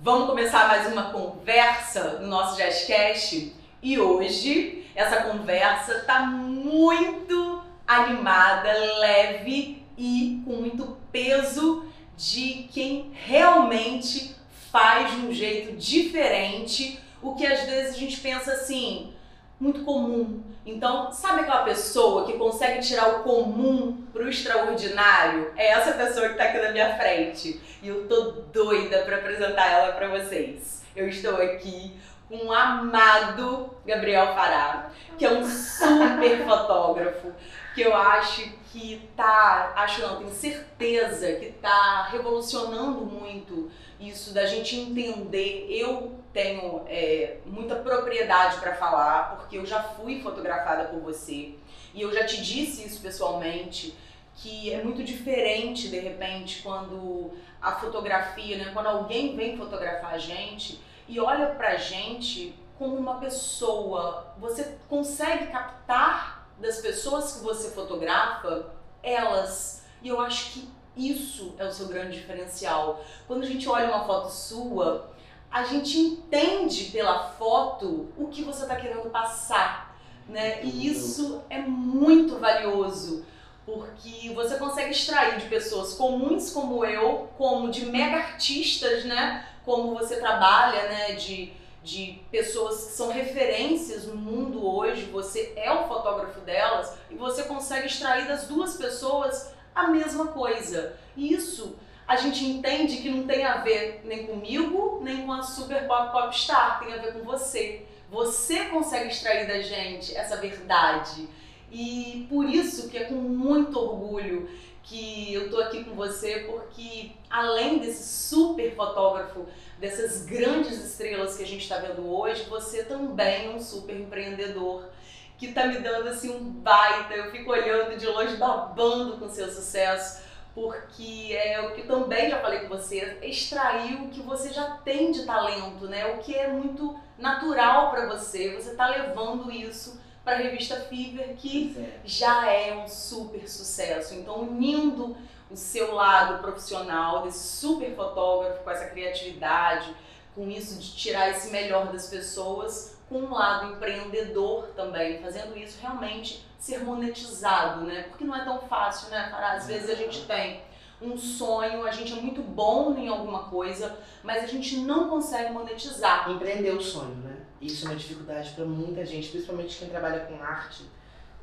Vamos começar mais uma conversa no nosso Jazzcast? E hoje essa conversa tá muito animada, leve e com muito peso de quem realmente faz de um jeito diferente. O que às vezes a gente pensa assim, muito comum. Então, sabe aquela pessoa que consegue tirar o comum pro extraordinário? É essa pessoa que tá aqui na minha frente. E eu tô doida para apresentar ela para vocês. Eu estou aqui com o amado Gabriel Fará, que é um super fotógrafo, que eu acho que tá, acho não, tenho certeza que tá revolucionando muito isso da gente entender. Eu tenho é, muita propriedade para falar, porque eu já fui fotografada por você e eu já te disse isso pessoalmente que é muito diferente de repente quando a fotografia, né, quando alguém vem fotografar a gente e olha pra gente como uma pessoa, você consegue captar das pessoas que você fotografa elas. E eu acho que isso é o seu grande diferencial. Quando a gente olha uma foto sua, a gente entende pela foto o que você está querendo passar, né? E isso é muito valioso, porque você consegue extrair de pessoas comuns como eu, como de mega artistas, né? Como você trabalha, né? De, de pessoas que são referências no mundo hoje, você é o fotógrafo delas e você consegue extrair das duas pessoas a mesma coisa. E isso a gente entende que não tem a ver nem comigo, nem com a super pop popstar, tem a ver com você. Você consegue extrair da gente essa verdade. E por isso que é com muito orgulho que eu tô aqui com você, porque além desse super fotógrafo, dessas grandes estrelas que a gente está vendo hoje, você também é um super empreendedor que tá me dando assim um baita. Eu fico olhando de longe, babando com seu sucesso, porque é o que também já falei com você, extrair o que você já tem de talento, né? O que é muito natural para você. Você tá levando isso para a revista Fever, que é. já é um super sucesso. Então, unindo o seu lado profissional, desse super fotógrafo, com essa criatividade, com isso de tirar esse melhor das pessoas, com um lado empreendedor também, fazendo isso realmente ser monetizado, né? Porque não é tão fácil, né, Fará? Às vezes a gente tem um sonho, a gente é muito bom em alguma coisa, mas a gente não consegue monetizar. Empreender o sonho, né? Isso é uma dificuldade para muita gente, principalmente quem trabalha com arte.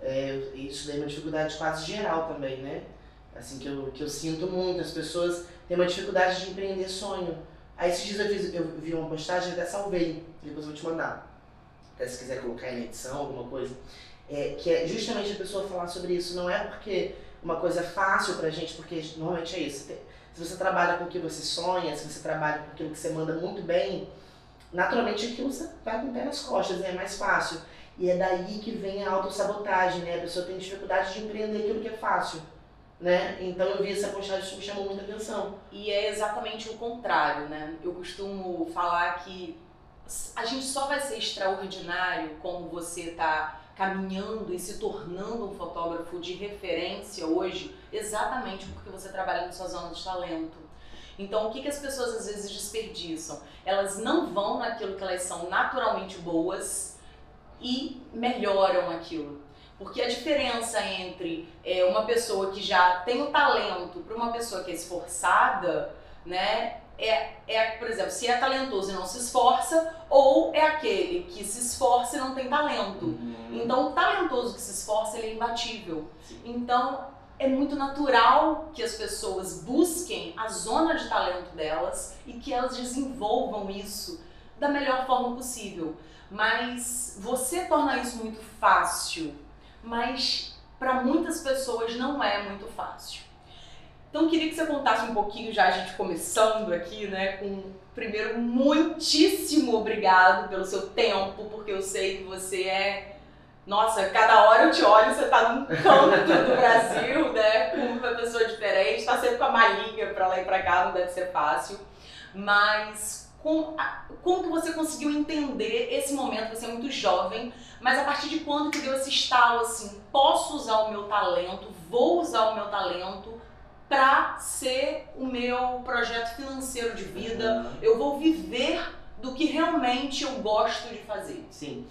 É, isso daí é uma dificuldade quase geral também, né? Assim, que eu, que eu sinto muito, as pessoas têm uma dificuldade de empreender sonho. Aí esses dias eu, fiz, eu vi uma postagem, até salvei, depois eu vou te mandar até se quiser colocar em edição, alguma coisa, é, que é justamente a pessoa falar sobre isso. Não é porque uma coisa é fácil pra gente, porque normalmente é isso. Se você trabalha com o que você sonha, se você trabalha com aquilo que você manda muito bem, naturalmente aquilo você vai com o pé nas costas, né? é mais fácil. E é daí que vem a autossabotagem, né? A pessoa tem dificuldade de empreender aquilo que é fácil. Né? Então eu vi essa postagem, isso me chamou muita atenção. E é exatamente o contrário, né? Eu costumo falar que a gente só vai ser extraordinário como você está caminhando e se tornando um fotógrafo de referência hoje, exatamente porque você trabalha na sua zona de talento. Então, o que, que as pessoas às vezes desperdiçam? Elas não vão naquilo que elas são naturalmente boas e melhoram aquilo. Porque a diferença entre é, uma pessoa que já tem o talento para uma pessoa que é esforçada, né, é, é, por exemplo, se é talentoso e não se esforça, ou é aquele que se esforça e não tem talento. Uhum. Então, o talentoso que se esforça, ele é imbatível. Sim. Então, é muito natural que as pessoas busquem a zona de talento delas e que elas desenvolvam isso da melhor forma possível. Mas você torna isso muito fácil, mas para muitas pessoas não é muito fácil. Então queria que você contasse um pouquinho já a gente começando aqui, né, com primeiro muitíssimo obrigado pelo seu tempo, porque eu sei que você é nossa, cada hora eu te olho, você tá num canto do Brasil, né, com uma pessoa diferente, tá sempre com a malinha para lá e para cá, não deve ser fácil. Mas como, como que você conseguiu entender esse momento? Você é muito jovem, mas a partir de quando que deu esse estalo assim, posso usar o meu talento, vou usar o meu talento para ser o meu projeto financeiro de vida. Uhum. Eu vou viver do que realmente eu gosto de fazer. Sim.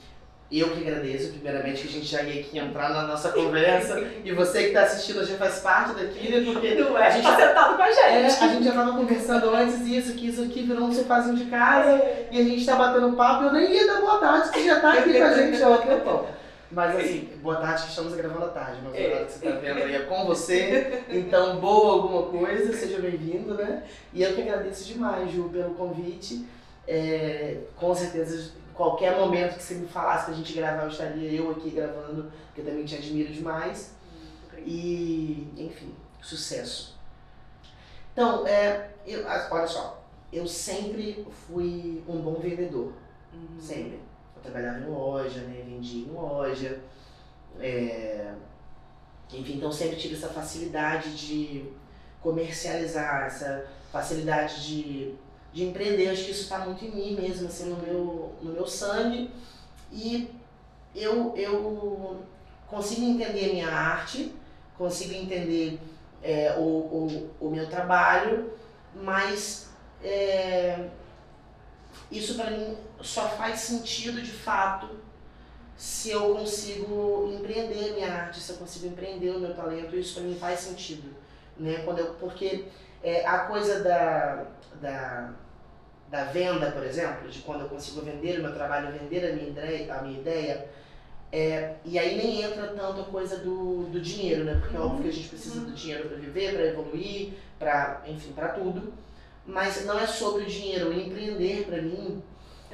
Eu que agradeço, primeiramente, que a gente já ia aqui entrar na nossa conversa. e você que está assistindo já faz parte daquilo, porque Não a é? gente Tá sentado com a É, gente. a gente já tava conversando antes isso, que isso aqui virou um sofazinho de casa e a gente tá batendo papo. Eu nem ia dar boa tarde, que já tá aqui com a gente há um tempão. Mas assim, boa tarde que estamos gravando à tarde, mas É. horário que você tá vendo aí é com você. Então, boa alguma coisa, seja bem-vindo, né? E eu que agradeço demais, Ju, pelo convite. É, com certeza, qualquer momento que você me falasse pra gente gravar, eu estaria eu aqui gravando, porque eu também te admiro demais. E, enfim, sucesso. Então, é, eu, olha só, eu sempre fui um bom vendedor, Uhum. sempre. Trabalhava em loja, né, vendia em loja, é, enfim, então sempre tive essa facilidade de comercializar, essa facilidade de, de empreender. Acho que isso está muito em mim mesmo, assim, no meu, no meu sangue. E eu, eu consigo entender minha arte, consigo entender é, o, o, o meu trabalho, mas é, isso para mim só faz sentido de fato se eu consigo empreender minha arte, se eu consigo empreender o meu talento, isso para mim faz sentido, né? Quando eu, porque é, a coisa da, da, da venda, por exemplo, de quando eu consigo vender o meu trabalho, vender a minha ideia, a minha ideia é, e aí nem entra tanto a coisa do, do dinheiro, né? Porque é óbvio que a gente precisa do dinheiro para viver, para evoluir, para enfim, para tudo. Mas não é sobre o dinheiro. Empreender para mim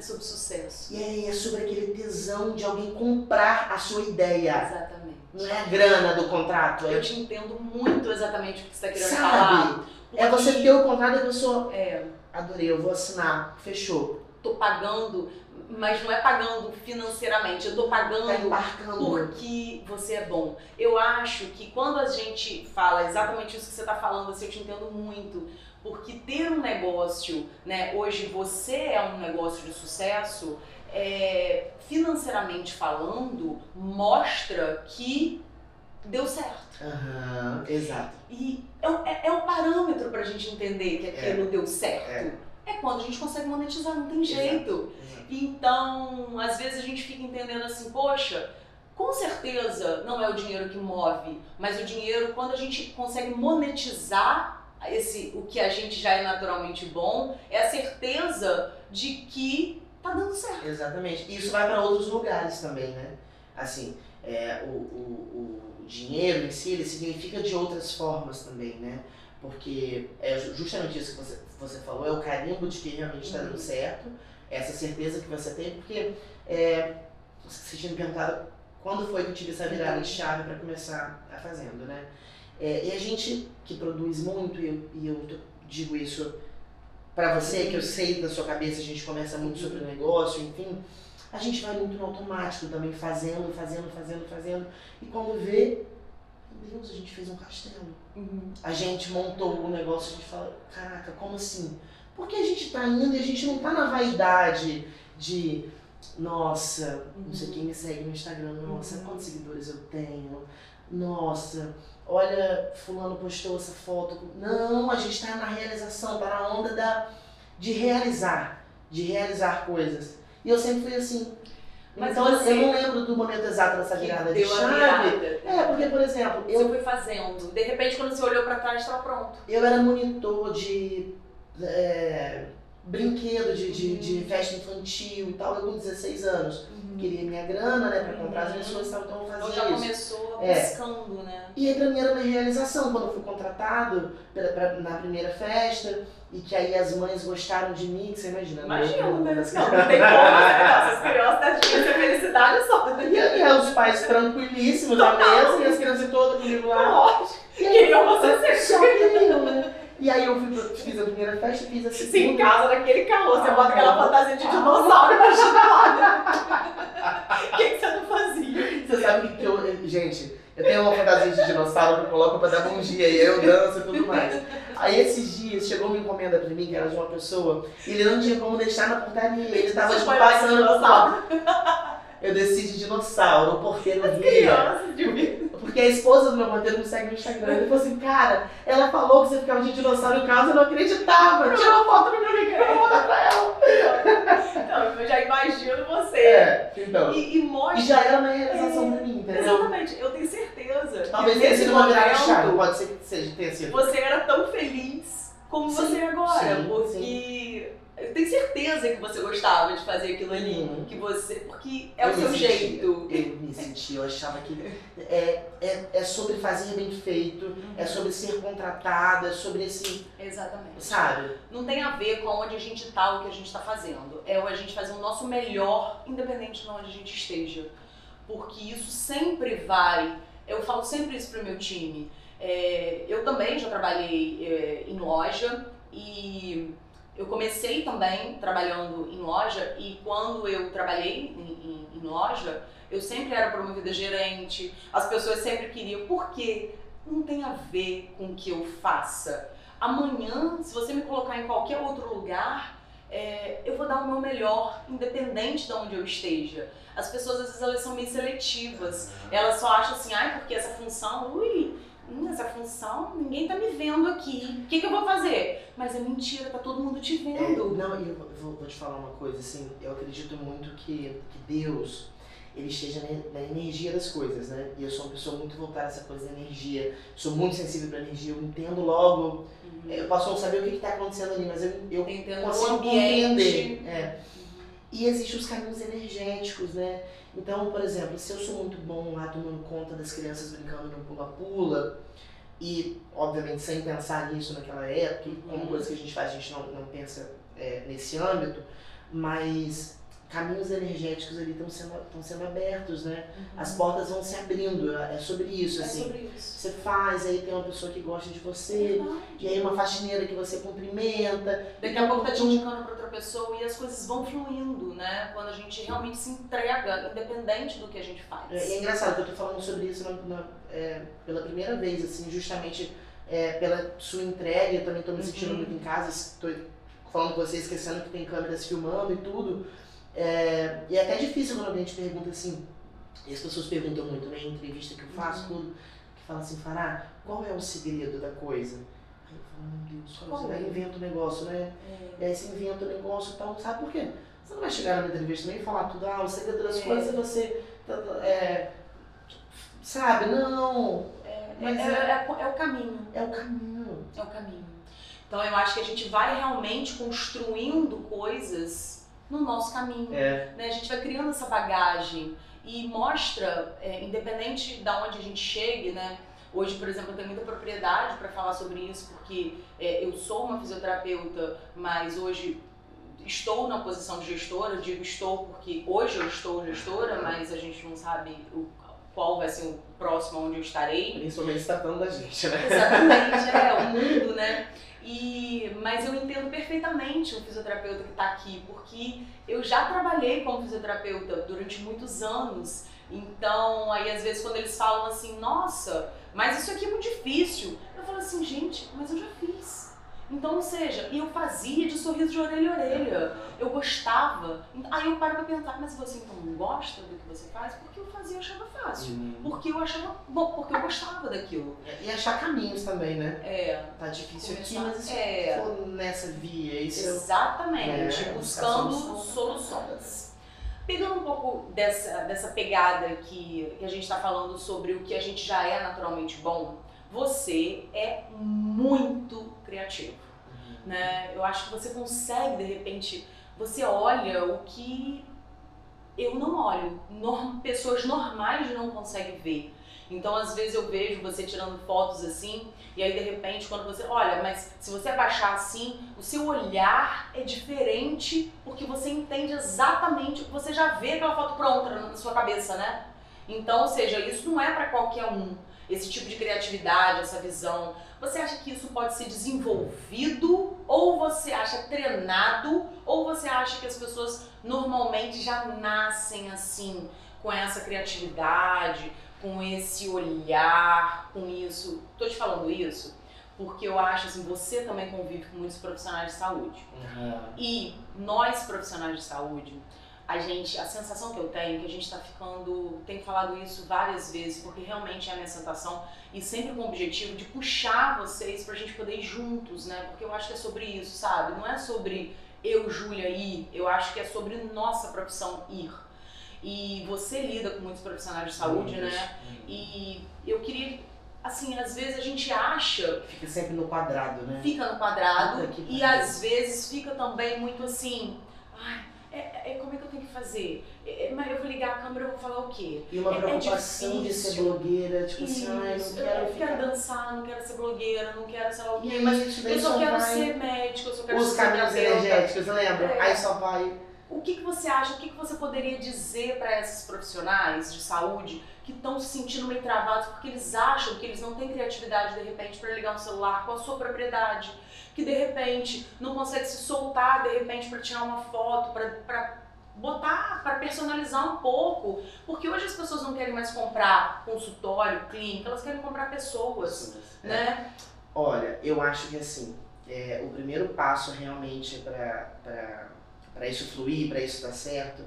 É sobre sucesso. e aí é sobre aquele tesão de alguém comprar a sua ideia. Exatamente. Não é a grana do contrato, é, Eu te entendo muito exatamente o que você está querendo sabe? falar. É você ter o contrato e a pessoa, É, adorei, eu vou assinar, fechou. tô pagando, mas não é pagando financeiramente, eu tô Tá pagando embarcando. porque você é bom. Eu acho que quando a gente fala exatamente isso que você está falando, assim, eu te entendo muito. Porque ter um negócio, né, hoje você é um negócio de sucesso, é, financeiramente falando, mostra que deu certo. Aham, exato. E é, o- é, é parâmetro pra gente entender que aquilo deu certo. É. quando a gente consegue monetizar, não tem Exato. jeito. exato. Então, às vezes a gente fica entendendo assim, poxa, com certeza não é o dinheiro que move, mas o dinheiro, quando a gente consegue monetizar esse, o que a gente já é naturalmente bom, é a certeza de que tá dando certo. Exatamente. E isso vai para outros lugares também, né? Assim, é, o, o, o dinheiro em si, ele significa de outras formas também, né? Porque é ju- justamente isso que você, você falou, é o carimbo de que realmente está dando Uhum. certo, essa certeza que você tem, porque é, você tinha me perguntado quando foi que eu tive essa virada de chave para começar a fazendo, né? É, e a gente que produz muito, e eu, e eu digo isso para você, que eu sei da sua cabeça, a gente conversa muito sobre o negócio, enfim, a gente vai muito no automático também, fazendo, fazendo, fazendo, fazendo. E quando vê, meu Deus, a gente fez um castelo. A gente montou o negócio, a gente fala, caraca, como assim? Porque a gente tá indo e a gente não tá na vaidade de, nossa, não sei quem me segue no Instagram, nossa, Uhum. quantos seguidores eu tenho, nossa, olha, fulano postou essa foto. Não, a gente tá na realização, tá na onda da, de realizar, de realizar coisas. E eu sempre fui assim. Mas então eu não lembro do momento exato dessa virada de chave. virada. É, porque, por exemplo, eu Você foi fazendo. De repente, quando você olhou pra trás, estava pronto. eu era monitor de é, brinquedo, de, de, de festa infantil e tal, eu com 16 anos. Queria minha grana, né, pra comprar as Uhum. pessoas e tal, então eu Então fazia já isso. começou É. buscando, né? E aí pra mim era uma realização quando eu fui contratado pela, pra- na primeira festa e que aí as mães gostaram de mim, que você imagina. né? Imagina, né? Não, não tem como, né? Essas crianças devem ser felicidade só. E aí é, os pais tranquilíssimos na mesa e as crianças todas comigo lá. Lógico. E aí, Queriam você sempre. Só queriam, né? E aí eu fui, fiz a primeira festa, fiz a segunda. Sim, em casa, naquele calor, você Ah, bota aquela não. fantasia de dinossauro, lá, né? O que, que você não fazia? Você sabe que eu. Gente, eu tenho uma fantasia de dinossauro que eu coloco pra dar bom dia, e aí eu danço e tudo mais. Aí esses dias chegou uma encomenda pra mim, que era de uma pessoa, e ele não tinha como deixar na portaria. Ele tava tipo, passando? Eu desci de dinossauro, o porteiro As ria. crianças de. Porque a esposa do meu roteiro me segue no Instagram. Ele falou assim, cara, ela falou que você ficava de dinossauro em casa, eu não acreditava. Tira uma foto no meu que eu vou pra ela. Não, eu já imagino você. É, então. E, e mostra. E já era uma realização pra mim, entendeu? Exatamente, eu tenho certeza. Talvez tenha sido uma virada chave, pode ser que seja, tenha sido. Você era tão feliz como Sim, você é agora. sim, porque eu tenho certeza que você gostava de fazer aquilo ali. Uhum. Que você. Porque é Eu o seu sentia, jeito. Eu me senti, eu achava que é, é, é sobre fazer bem feito, é sobre ser contratado, é sobre esse, Exatamente. sabe? Não tem a ver com onde a gente tá, o que a gente está fazendo. É a gente fazer o nosso melhor, independente de onde a gente esteja. Porque isso sempre vai. Eu falo sempre isso pro meu time. É, eu também já trabalhei é, em loja e eu comecei também trabalhando em loja e quando eu trabalhei em, em- em loja, eu sempre era promovida gerente, as pessoas sempre queriam, por quê? Não tem a ver com o que eu faça. Amanhã, se você me colocar em qualquer outro lugar, é, eu vou dar o meu melhor, independente de onde eu esteja. As pessoas, às vezes, elas são meio seletivas. Elas só acham assim, ai, porque essa função, ui, hum, essa função, ninguém tá me vendo aqui. O que, que eu vou fazer? Mas é mentira, tá todo mundo te É, vendo. não, e eu vou, vou- te falar uma coisa, assim, eu acredito muito que, que Deus, ele esteja na, energia das coisas, né? E eu sou uma pessoa muito voltada a essa coisa da energia, sou muito sensível pra energia, eu entendo logo, é, eu posso não saber o que, que tá acontecendo ali, mas eu, eu Entendendo consigo compreender. É. E existem os caminhos energéticos, né? Então, por exemplo, se eu sou muito bom lá tomando conta das crianças brincando no pula-pula, e obviamente sem pensar nisso naquela época, e como Uhum. coisa que a gente faz, a gente não, não pensa é, nesse âmbito, mas caminhos energéticos ali estão sendo, sendo abertos, né? As portas vão se abrindo, é sobre isso, É assim. sobre isso. Você faz, aí tem uma pessoa que gosta de você, e aí uma faxineira que você cumprimenta. Daqui a pouco tá te indicando pra outra pessoa e as coisas vão fluindo, né? Quando a gente realmente se entrega, independente do que a gente faz. É, é engraçado que eu tô falando sobre isso na- na- é, pela primeira vez, assim, justamente é, pela sua entrega, eu também tô me sentindo Uhum. muito em casa, estou falando com você, esquecendo que tem câmeras filmando e tudo. É, e é até difícil quando alguém te pergunta assim, e as pessoas perguntam muito, né, em entrevista que eu faço, Uhum. tudo, que fala assim, Fará, qual é o segredo da coisa? Aí eu falo, meu Deus, qual é segredo? é? Aí inventa o negócio, né? É. E aí você inventa o negócio e tal, sabe por quê? Você não vai chegar numa entrevista nem falar tudo, ah, o segredo das É. coisas é você. tá, tá, É, sabe, não. É, Mas é, é- é- é o caminho. É o caminho. É o caminho. Então eu acho que a gente vai realmente construindo coisas no nosso caminho. É. né? A gente vai criando essa bagagem e mostra, é, independente de onde a gente chegue, né? Hoje, por exemplo, eu tenho muita propriedade para falar sobre isso, porque é, eu sou uma fisioterapeuta, mas hoje estou na posição de gestora. Digo estou porque hoje eu estou gestora, mas a gente não sabe o, qual vai ser o próximo onde eu estarei. Principalmente tratando da gente, né? Exatamente, é o mundo, né? E, mas eu entendo perfeitamente o fisioterapeuta que está aqui, porque eu já trabalhei como fisioterapeuta durante muitos anos. Então, aí às vezes quando eles falam assim, nossa, mas isso aqui é muito difícil, eu falo assim, gente, mas eu já fiz. Então, ou seja, e eu fazia de sorriso de orelha a orelha. Eu gostava. Aí eu paro pra pensar, mas você então não gosta do que você faz? Porque eu fazia e achava fácil. Porque eu achava bom, porque eu gostava daquilo. E achar caminhos também, né? É, Tá difícil aqui, mas se é. for nessa via, isso é Exatamente, É, buscando soluções. Pegando um pouco dessa, dessa pegada que, que a gente está falando sobre o que a gente já é naturalmente bom, você é muito criativo. Né? Eu acho que você consegue, de repente, você olha o que eu não olho. Norm- pessoas normais não conseguem ver. Então, às vezes eu vejo você tirando fotos assim, e aí de repente, quando você. Olha, mas se você abaixar assim, o seu olhar é diferente, porque você entende exatamente. Você já vê aquela foto pronta na sua cabeça, né? Então, ou seja, isso não é para qualquer um. Esse tipo de criatividade, essa visão. Você acha que isso pode ser desenvolvido, ou você acha treinado, ou você acha que as pessoas normalmente já nascem assim, com essa criatividade, com esse olhar, com isso. Tô te falando isso porque eu acho assim, você também convive com muitos profissionais de saúde. Uhum. E nós profissionais de saúde, a gente, a sensação que eu tenho é que a gente está ficando, tenho falado isso várias vezes, porque realmente é a minha sensação e sempre com o objetivo de puxar vocês para a gente poder ir juntos, né? Porque eu acho que é sobre isso, sabe? Não é sobre eu, Júlia, ir, eu acho que é sobre nossa profissão ir. E você lida com muitos profissionais de saúde, né? E eu queria assim, às vezes a gente acha. Fica sempre no quadrado, né? Fica no quadrado. E às vezes fica também muito assim. Ai, é, é, como é que eu tenho que fazer? É, é mas eu vou ligar a câmera e vou falar o quê? E uma é, é preocupação de ser blogueira, tipo isso, assim, ai, não quero. Eu quero dançar, não quero ser blogueira, não quero sei lá o quê, mas eu só quero vai... ser médico, eu só quero Os ser caminhos energéticos, lembra? É. Aí só vai. O que, que você acha, o que, que você poderia dizer para esses profissionais de saúde que estão se sentindo meio travados porque eles acham que eles não têm criatividade de repente para ligar um celular com a sua propriedade? que de repente não consegue se soltar de repente para tirar uma foto, para botar, para personalizar um pouco, porque hoje as pessoas não querem mais comprar consultório, clínica, elas querem comprar pessoas, é. né? Olha, eu acho que assim, é, o primeiro passo realmente para isso fluir, para isso dar certo,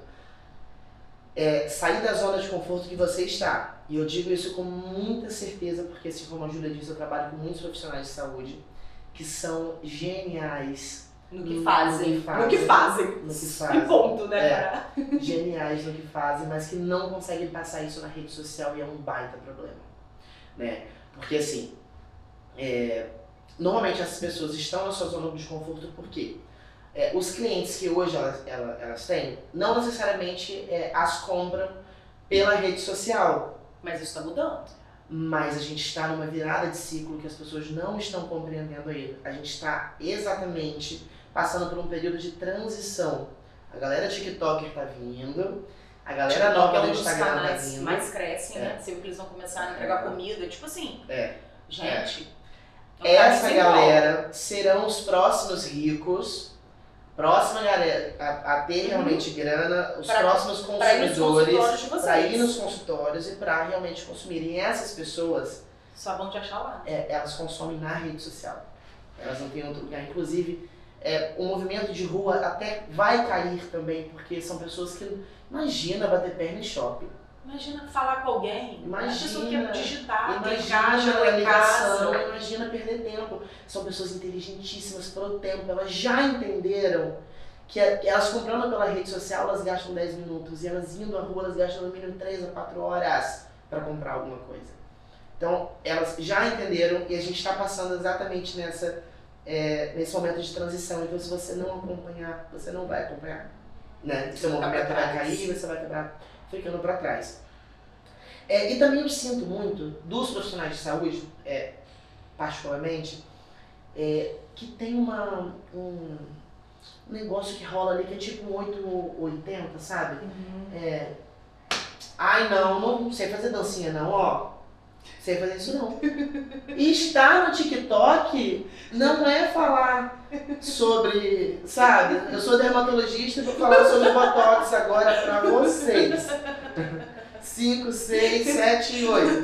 é sair da zona de conforto que você está. E eu digo isso com muita certeza, porque assim como a Júlia disse, eu trabalho com muitos profissionais de saúde que são geniais no que fazem. No que fazem. No que fazem. No que fazem. E ponto, né? É, geniais no que fazem, mas que não conseguem passar isso na rede social e é um baita problema. Né? Porque assim, é, normalmente essas pessoas estão na sua zona de desconforto porque é, os clientes que hoje elas, elas, elas têm não necessariamente é, as compram pela rede social. Mas isso está mudando mas a gente está numa virada de ciclo que as pessoas não estão compreendendo ainda. A gente está exatamente passando por um período de transição. A galera TikToker está vindo, a galera TikTok nova do Instagram está vindo. mais crescem, né? é. né? Você viu que eles vão começar a entregar comida, tipo assim. É. Gente. É. Essa galera serão os próximos ricos próxima galera a, a ter uhum. realmente grana, os pra, próximos consumidores para ir nos consultórios e para realmente consumirem. essas pessoas só vão te achar lá. É, elas consomem na rede social. Elas não têm outro lugar. Inclusive, é, o movimento de rua até vai cair também, porque são pessoas que imagina bater perna em shopping. Imagina falar com alguém. Imagina. digitar, imagina a ligação. Imagina perder tempo. São pessoas inteligentíssimas pelo tempo. Elas já entenderam que elas comprando pela rede social, elas gastam 10 minutos. E elas indo à rua, elas gastam no mínimo 3 a 4 horas para comprar alguma coisa. Então, elas já entenderam e a gente está passando exatamente nessa, é, nesse momento de transição. Então, se você não acompanhar, você não vai acompanhar. Né? Seu movimento vai cair, você vai acabar ficando para trás. É, e também eu sinto muito dos profissionais de saúde, é, particularmente, é, que tem uma, um negócio que rola ali que é tipo um 880, sabe? Uhum. É, ai não, não sei fazer dancinha não, ó. Sei fazer isso não. E estar no TikTok não é falar sobre, sabe? Eu sou dermatologista e vou falar sobre Botox agora pra vocês. 5, 6, 7, 8.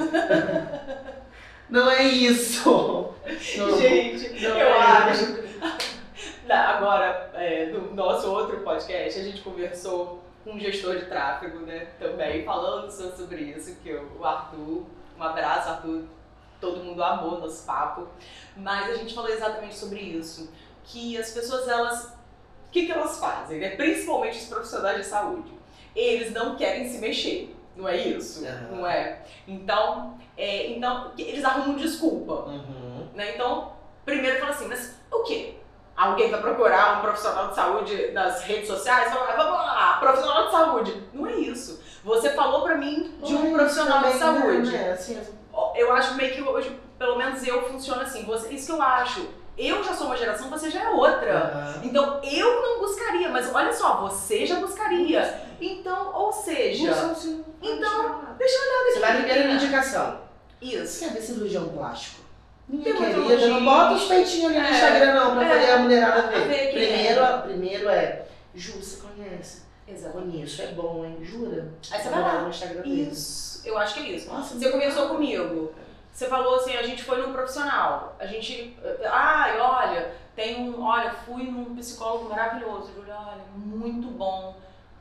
Não é isso. Não, Gente, não eu é acho. Isso. Agora, é, no nosso outro podcast, a gente conversou com um gestor de tráfego, né? Também falando sobre isso, que o Arthur um abraço, Arthur. Todo mundo amou nosso papo. Mas a gente falou exatamente sobre isso. Que as pessoas, elas. O que, que elas fazem, né? Principalmente os profissionais de saúde. Eles não querem se mexer. Não é isso? Uhum. Não é? Então, é, então, eles arrumam desculpa. Uhum. Né? Então, primeiro fala assim, mas o quê? Alguém vai procurar um profissional de saúde nas redes sociais? Vamos lá, profissional de saúde. Não é isso. Você falou pra mim de um profissional de saúde. Né? Assim, eu acho meio que hoje, pelo menos eu funciono assim. Você, isso que eu acho. Eu já sou uma geração, você já é outra. Uhum. Então eu não buscaria, mas olha só, você já buscaria. Então, ou seja. Sim, então, deixa eu olhar. Você vai primeiro na indicação. Isso. Quer ver cirurgião plástico? Minha querida, não bota os peitinhos ali no é, Instagram não, pra é, poder a mulherada ver. ver primeiro, é. primeiro é, Ju, você conhece? Exato. Conheço, é bom, hein? Jura? Aí você vai lá. no Instagram Isso, eu acho que é isso. Nossa, você conversou comigo. Você falou assim, a gente foi num profissional. A gente, ai, olha, tem um, olha, fui num psicólogo maravilhoso. Júlia, olha, muito bom.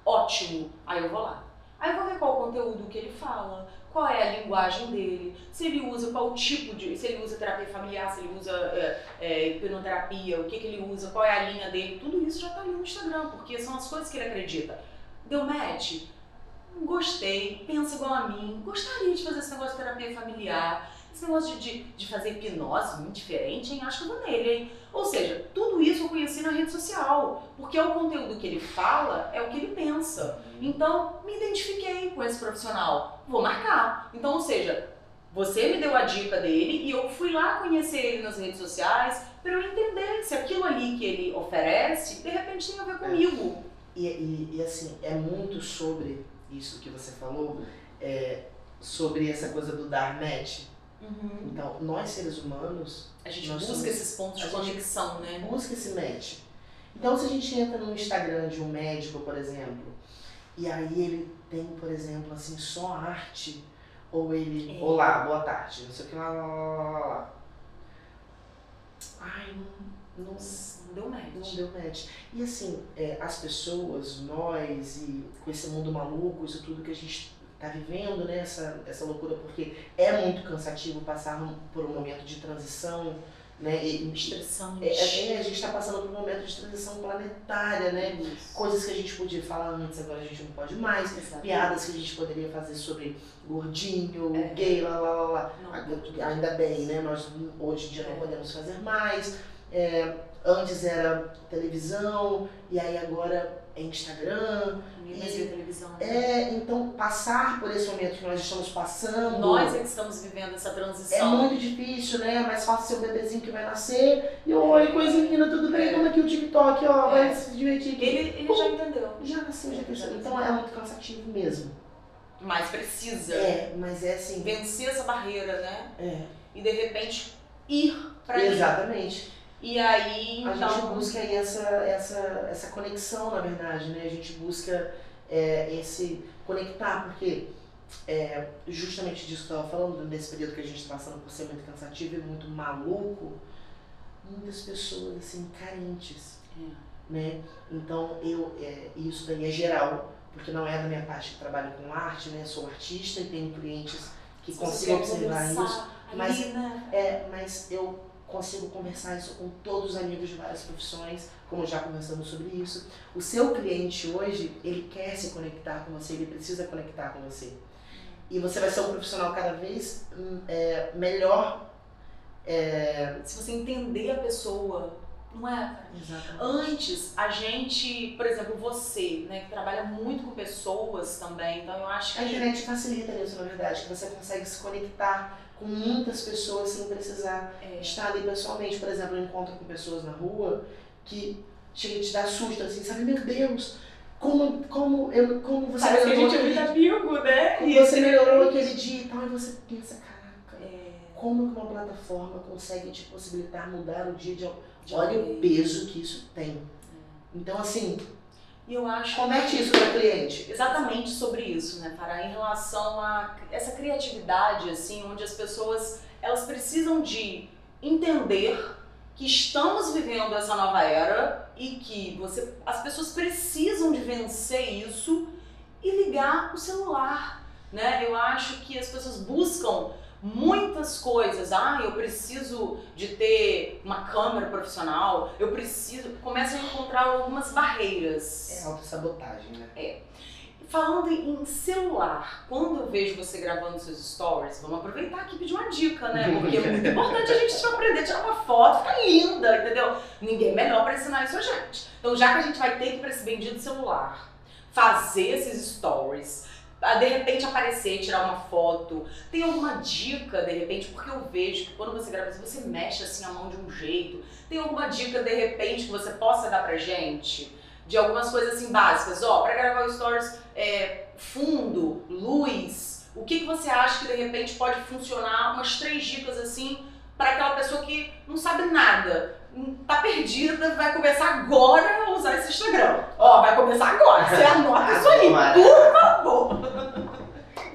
Ótimo. Aí eu vou lá. Aí eu vou ver qual o conteúdo que ele fala, qual é a linguagem dele, se ele usa, qual tipo de. se ele usa terapia familiar, se ele usa é, é, hipnoterapia, o que, que ele usa, qual é a linha dele, tudo isso já tá ali no Instagram, porque são as coisas que ele acredita. Deu match? Gostei, pensa igual a mim, gostaria de fazer esse negócio de terapia familiar, esse negócio de, de, de fazer hipnose, muito diferente, hein? Acho que eu vou nele, hein? Ou seja, tudo isso eu conheci na rede social, porque é o conteúdo que ele fala, é o que ele pensa. Então, me identifiquei com esse profissional, vou marcar. Então, ou seja, você me deu a dica dele e eu fui lá conhecer ele nas redes sociais para eu entender se aquilo ali que ele oferece, de repente tem a ver comigo. E, e, e assim, é muito sobre isso que você falou, é, sobre essa coisa do dar match. Uhum. Então, nós seres humanos. A gente busca somos- esses pontos de conexão, né? Busca esse match. Então, se a gente entra no Instagram de um médico, por exemplo, e aí ele tem, por exemplo, assim, só arte, ou ele. É. Olá, boa tarde, não sei o que lá, lá, lá, lá. Ai, não, não, Não deu não match. deu match. E assim, é, as pessoas, nós, e com esse mundo maluco, isso tudo que a gente tá vivendo, né, essa, essa loucura, porque é muito cansativo passar por um momento de transição, né, e, Estressante. é, é, a gente está passando por um momento de transição planetária, né? Isso. Coisas que a gente podia falar antes, agora a gente não pode mais. Exatamente. Piadas que a gente poderia fazer sobre gordinho, É. gay, lá, lá, lá, lá. Não. Ainda bem, né? Nós hoje em dia não É. podemos fazer mais. Antes era televisão, e aí agora é Instagram. Vê televisão. É, então, passar por esse momento que nós estamos passando. Nós é que estamos vivendo essa É transição. muito difícil, né? É mais fácil ser o bebezinho que vai nascer. E oi, coisinha linda, tudo bem? É. Como aqui o TikTok, ó, vai É. se divertir aqui. Ele, ele já entendeu. Já nasceu, já cresceu. Já Então é muito cansativo mesmo. Mas precisa É, mas é assim. vencer essa barreira, né? É, E de repente ir pra ele. E aí, A então. gente busca aí essa, essa, essa conexão, na verdade, né? A gente busca é, esse conectar, porque é, justamente disso que eu estava falando, nesse período que a gente está passando por ser muito cansativo e muito maluco, muitas pessoas, assim, carentes, É. né? Então, eu, é, isso daí é geral, porque não é da minha parte que trabalho com arte, né? Sou artista e tenho clientes que consigam quer observar isso. ali, mas- né? É, mas eu consigo conversar isso com todos os amigos de várias profissões, como já conversamos sobre isso. O seu cliente hoje, ele quer se conectar com você, ele precisa conectar com você. E você vai ser um profissional cada vez hum, é, melhor. É, Se você entender a pessoa, não é? exatamente. Antes, a gente, por exemplo, você, né, que trabalha muito com pessoas também, então eu acho A que. internet facilita isso, na verdade, que você consegue se conectar com muitas pessoas sem precisar É, estar ali pessoalmente. Por exemplo, eu encontro com pessoas na rua que chega a te dar susto, assim, sabe? Meu Deus, como, como, eu, como você Parece que a melhorou gente é muito amigo, né? como E você melhorou aquele dia e tal, e você pensa, caraca, É, como que uma plataforma consegue te possibilitar mudar o dia de al- de Olha o peso que isso tem. Então, assim, E eu acho converte isso para cliente. exatamente sobre isso, né, Pará? Em relação a essa criatividade, assim, onde as pessoas elas precisam de entender que estamos vivendo essa nova era e que você, as pessoas precisam de vencer isso e ligar o celular, né? Eu acho que as pessoas buscam muitas coisas. Ah, eu preciso de ter uma câmera profissional. Eu preciso. Começam a encontrar algumas barreiras. É autossabotagem, né? Falando em celular, quando eu vejo você gravando seus stories, vamos aproveitar aqui e pedir uma dica, né? Porque é muito importante a gente aprender a tirar uma foto, ficar linda, entendeu? Ninguém melhor pra ensinar isso a gente. Então, já que a gente vai ter que ir pra esse bendito celular, fazer esses stories, de repente aparecer, tirar uma foto, tem alguma dica, de repente, porque eu vejo que quando você grava, você mexe assim a mão de um jeito, tem alguma dica, de repente, que você possa dar pra gente? de algumas coisas assim básicas. Ó, para gravar o stories, é, fundo, luz. O que, que você acha que de repente pode funcionar? Umas três dicas assim para aquela pessoa que não sabe nada, hum, tá perdida, vai começar agora a usar esse Instagram. Ó, vai começar agora. Você anota isso aí, por favor.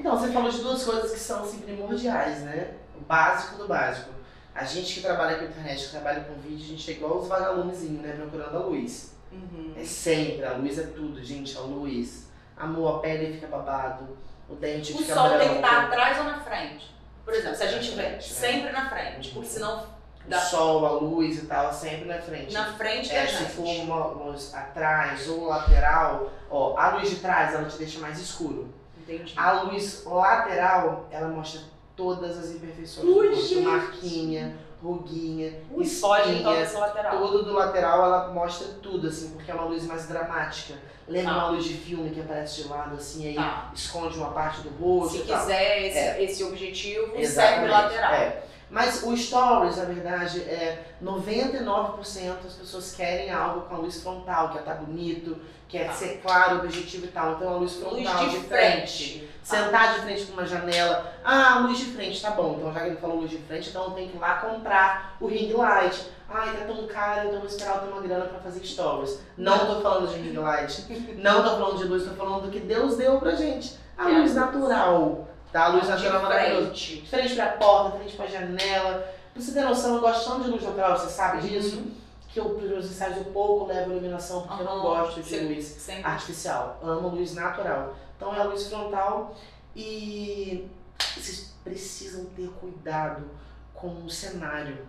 Então, você falou de duas coisas que são assim, primordiais, né? O básico do básico. A gente que trabalha com internet, que trabalha com vídeo, a gente é igual os vagalumezinhos, né? Procurando a luz. Uhum. É sempre, a luz é tudo, gente, a luz. Amor, a pele fica babado, o dente O fica sol tem que branco. estar atrás ou na frente? Por exemplo, se a gente Na vê né? sempre na frente, porque senão O sol, a luz e tal, sempre na frente. na frente da É, se gente. for uma luz atrás ou lateral, ó, a luz de trás ela te deixa mais escuro. Entendi. A luz lateral, ela mostra todas as imperfeições Ui, do gente. marquinha, ruguinha, Ui, então espinha, esse lateral. Todo do lateral ela mostra tudo, assim, porque é uma luz mais dramática. Lembra Tá. uma luz de filme que aparece de lado, assim, aí Tá. esconde uma parte do rosto Se quiser esse, É. esse objetivo, serve Exatamente, lateral. é. Mas o Stories, na verdade, é 99% as pessoas querem algo com a luz frontal, que é tá bonito, quer Tá. ser claro, objetivo e tal. Então a luz Luz frontal de frente. Tá. Sentar de frente com uma janela. Ah, luz de frente, tá bom. Então já que ele falou luz de frente, então tem que ir lá comprar o ring light. Ai, tá tão caro, então vou esperar eu ter uma grana pra fazer stories. Não tô falando de ring light. Não tô falando de luz, tô falando do que Deus deu pra gente. A É. luz natural. Tá? A luz De natural é maravilhosa. frente. Frente pra porta, frente pra janela. Pra você ter noção, eu gosto tanto de luz natural, você sabe disso? Uhum. Que eu, pros ensaios, eu pouco levo iluminação, porque eu não gosto de Você- luz Sempre. artificial. Amo luz natural. Então é a luz frontal e vocês precisam ter cuidado com o cenário,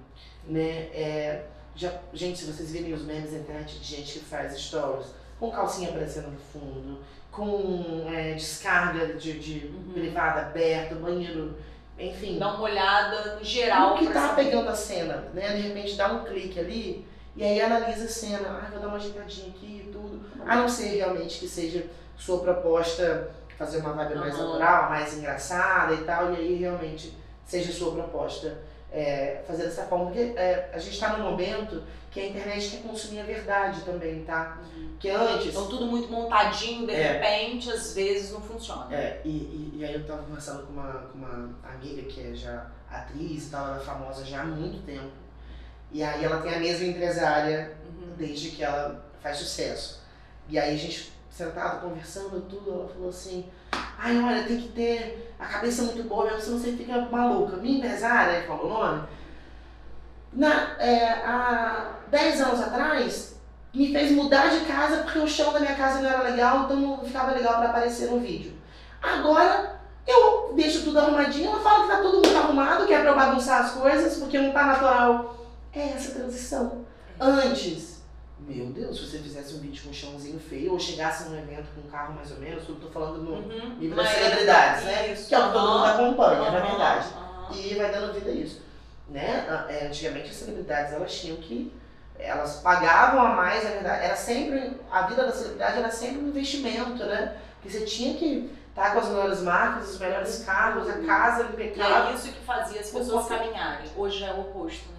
né? É, já, gente, se vocês virem os memes na internet de gente que faz stories com calcinha aparecendo no fundo, com é, descarga de, de Uhum. privada aberta, banheiro, enfim. Dá uma olhada no geral. O que tá saber. pegando a cena, né? De repente dá um clique ali e aí analisa a cena. Ah, vou dar uma ajeitadinha aqui e tudo. A não ser realmente que seja sua proposta fazer uma vibe mais natural, mais engraçada e tal. E aí realmente seja sua proposta é, fazer dessa forma. Porque é, a gente tá num momento que a internet quer consumir a verdade também, tá? Uhum. Que antes... Então tudo muito montadinho, de É. repente, às vezes não funciona. É, e, e, e aí eu tava conversando com uma, com uma amiga que é já atriz e tal, ela é famosa já há muito tempo. E aí ela tem a mesma empresária Uhum. desde que ela faz sucesso. E aí a gente sentado conversando tudo, ela falou assim, ai olha, tem que ter a cabeça muito boa mesmo, senão você fica maluca. Minha empresária, que falou o nome, na, é, há 10 anos atrás, me fez mudar de casa porque o chão da minha casa não era legal, então não ficava legal para aparecer no vídeo. Agora eu deixo tudo arrumadinho, ela fala que tá tudo muito arrumado, que é pra eu bagunçar as coisas, porque não tá natural. É essa transição. Antes, meu Deus, se você fizesse um vídeo com um chãozinho feio, ou chegasse num evento com um carro mais ou menos, eu tô falando no Uhum. nível das celebridades, né? Isso. Que é o que todo mundo acompanha, na Aham, verdade. aham. E vai dando vida a isso. Né? Ah, é, Antigamente as celebridades elas tinham que. Elas pagavam a mais, na verdade. Era sempre. A vida da celebridade era sempre um investimento, né? Porque você tinha que estar com as melhores marcas, os melhores carros, a casa E impecável. é isso que fazia as pessoas caminharem. Hoje é o oposto, né?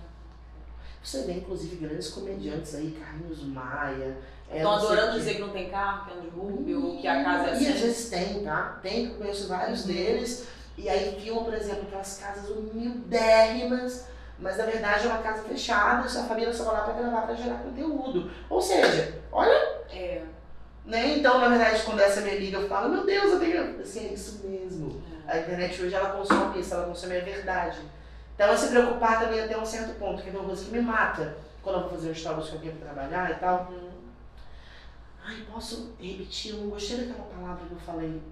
Você vê, inclusive, grandes comediantes aí, Carlinhos Maia. é, Estão sei adorando dizer que não tem carro, que é um dilúvio, que a casa é E às assim. vezes tem, tá? Tem, eu conheço vários Uhum. deles. E aí filmam, por exemplo, aquelas casas humildérrimas, mas na verdade é uma casa fechada, sua família só vai lá pra gravar pra gerar conteúdo. Ou seja, olha, É. né? Então, na verdade, quando essa minha amiga fala, meu Deus, eu tenho. Assim, é isso mesmo. A internet hoje ela consome isso, ela consome a verdade. Então se preocupar também até um certo ponto, que é uma coisa que me mata quando eu vou fazer um stories com alguém pra trabalhar e tal. Uhum. Ai, posso repetir? Eu não gostei daquela palavra que eu falei.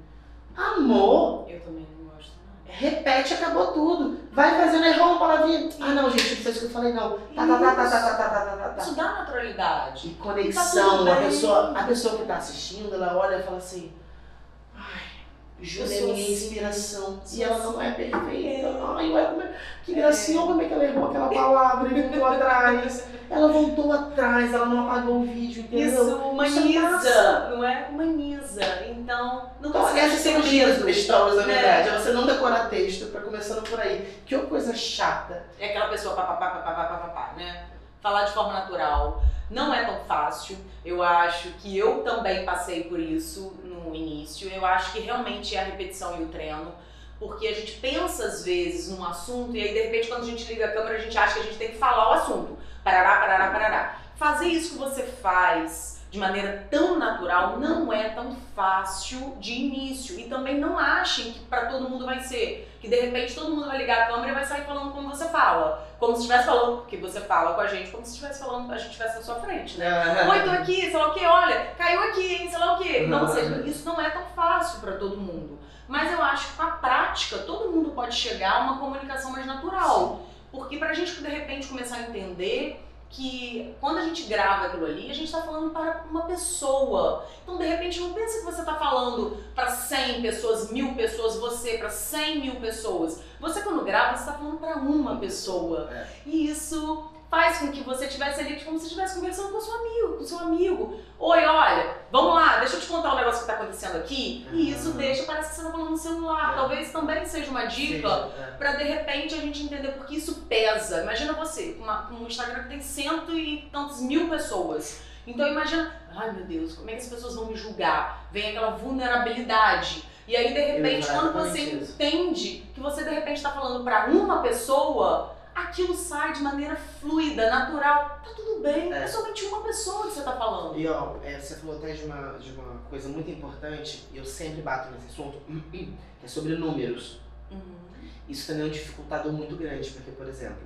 Amor, Eu também não gosto. não. repete, acabou tudo. Vai fazendo, errou uma palavrinha. Ah, não, gente, não foi isso que eu falei, não. Tá, tá, tá, tá, tá, tá, tá, tá, tá, tá. Isso dá naturalidade. E Tá conexão, tudo a pessoa, a pessoa que tá assistindo, ela olha e fala assim, Júlia é sou minha assim, inspiração. E ela não é assim. perfeita. É. Ai, ué, como é, que gracinha, olha como é que ela errou aquela palavra e voltou atrás. Ela voltou atrás, ela não apagou o vídeo, entendeu? Isso é humaniza, massa. não é? Humaniza. Então, não Então, precisa essas ser lindo. do Stories, na Né? verdade. É você não decorar texto, pra começando por aí. Que coisa chata. É aquela pessoa papapá, papapá, papapá, né? Falar de forma natural não é tão fácil. Eu acho que eu também passei por isso no início. Eu acho que realmente é a repetição e o treino. Porque a gente pensa às vezes num assunto e aí de repente quando a gente liga a câmera a gente acha que a gente tem que falar o assunto. Parará, parará, parará. Fazer isso que você faz de maneira tão natural não é tão fácil de início. E também não achem que para todo mundo vai ser. Que de repente todo mundo vai ligar a câmera e vai sair falando como você fala. Como se estivesse falando que você fala com a gente, como se estivesse falando a gente estivesse na sua frente, né? Oi, tô aqui, sei lá o que, olha, caiu aqui, hein, sei lá o que. Então, ou seja, isso não é tão fácil para todo mundo. Mas eu acho que com a prática, todo mundo pode chegar a uma comunicação mais natural. Porque pra gente, de repente, começar a entender que quando a gente grava aquilo ali, a gente está falando para uma pessoa. Então, de repente, não pensa que você está falando para 100 pessoas, mil pessoas, você para 100 mil pessoas. Você, quando grava, você está falando para uma pessoa. É. E isso faz com que você estivesse ali como se estivesse conversando com seu amigo, com seu amigo. Oi, olha, vamos lá, deixa eu te contar um negócio que está acontecendo aqui. E isso Uhum. deixa, parece que você está falando no celular. É. Talvez também seja uma dica é. Pra de repente a gente entender porque isso pesa. Imagina você, com uma- um Instagram que tem cento e tantos mil pessoas. Então imagina, ai meu Deus, como é que as pessoas vão me julgar? Vem aquela vulnerabilidade. E aí, de repente, quando você isso. entende que você de repente está falando pra uma pessoa, aquilo sai de maneira fluida, natural. Tá tudo bem, é, É. somente uma pessoa que você tá falando. E ó, é, você falou até de uma, de uma coisa muito importante, e eu sempre bato nesse assunto, que é sobre números. Uhum. Isso também é um dificultador muito grande, porque, por exemplo,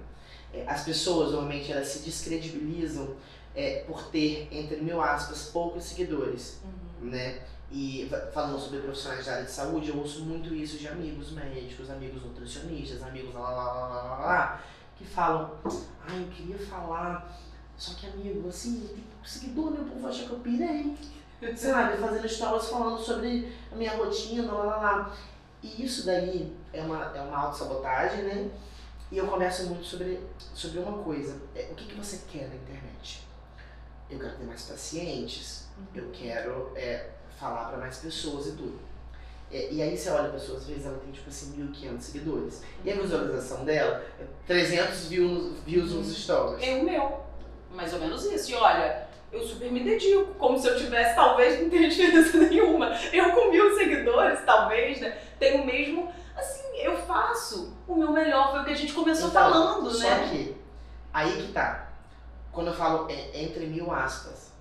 é, as pessoas normalmente elas se descredibilizam é, por ter, entre mil aspas, poucos seguidores, Uhum. né? E falando sobre profissionais da área de saúde, eu ouço muito isso de amigos médicos, amigos nutricionistas, amigos lá, lá, lá, lá, lá, lá, que falam, ai, eu queria falar, só que amigo, assim, tem pouco seguidor? O povo acha que eu pirei. Sabe, fazendo stories falando sobre a minha rotina, lá, lá, lá. E isso daí é uma, é uma autossabotagem, né? E eu converso muito sobre, sobre uma coisa. É, o que, que você quer na internet? Eu quero ter mais pacientes, eu quero é, falar para mais pessoas e tudo. É, e aí você olha a pessoa, às vezes ela tem tipo assim 1.500 seguidores. E a visualização dela é 300 views, views nos stories. É o meu. Mais ou menos isso. E olha, eu super me dedico, como se eu tivesse, talvez não tenha diferença nenhuma. Eu com mil seguidores, talvez, né? Tenho mesmo. Assim, eu faço o meu melhor. Foi o que a gente começou Então, falando, só né? que, aí que tá. Quando eu falo é, entre mil aspas,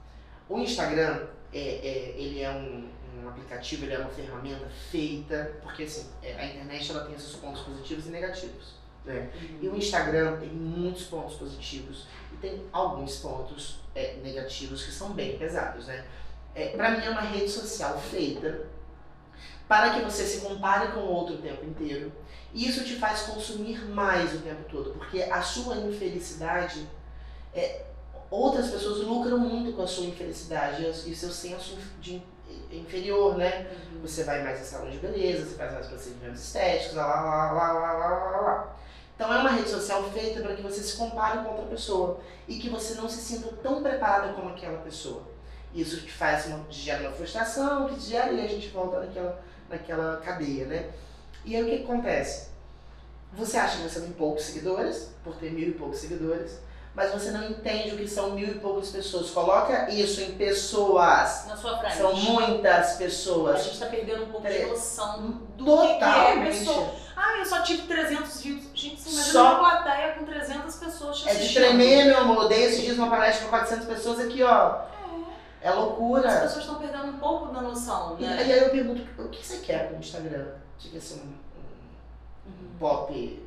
o Instagram, é, é, ele é um, um aplicativo, ele é uma ferramenta feita, porque assim, é, a internet ela tem esses pontos positivos e negativos. Né? E o Instagram tem muitos pontos positivos e tem alguns pontos é, negativos que são bem pesados, né? É, para mim é uma rede social feita para que você se compare com o outro o tempo inteiro. E isso te faz consumir mais o tempo todo, porque a sua infelicidade, é, outras pessoas lucram muito com a sua infelicidade e o seu senso de inferior, né? Uhum. Você vai mais em salão de beleza, você faz mais procedimentos estéticos, lá, lá, lá, lá, lá, lá, lá. Então é uma rede social feita para que você se compare com outra pessoa e que você não se sinta tão preparada como aquela pessoa. Isso te faz uma, gera uma frustração, que te gera e a gente volta naquela, naquela cadeia, né? E aí o que acontece? Você acha que você tem poucos seguidores, por ter mil e poucos seguidores, mas você não entende o que são mil e poucas pessoas. Coloca isso em pessoas. Na sua frente. São muitas A pessoas. gente tá perdendo um pouco de É, noção do que, que é Totalmente. pessoa. Ah, eu só tive 300 views. Gente, você imagina Só- uma plateia com 300 pessoas te É de tremer, meu amor. Dei esses dias uma palestra com 400 pessoas aqui, ó. É As loucura. pessoas estão perdendo um pouco da noção, E, né? e aí eu pergunto, o que você quer com o Instagram? Quer ser um, pop?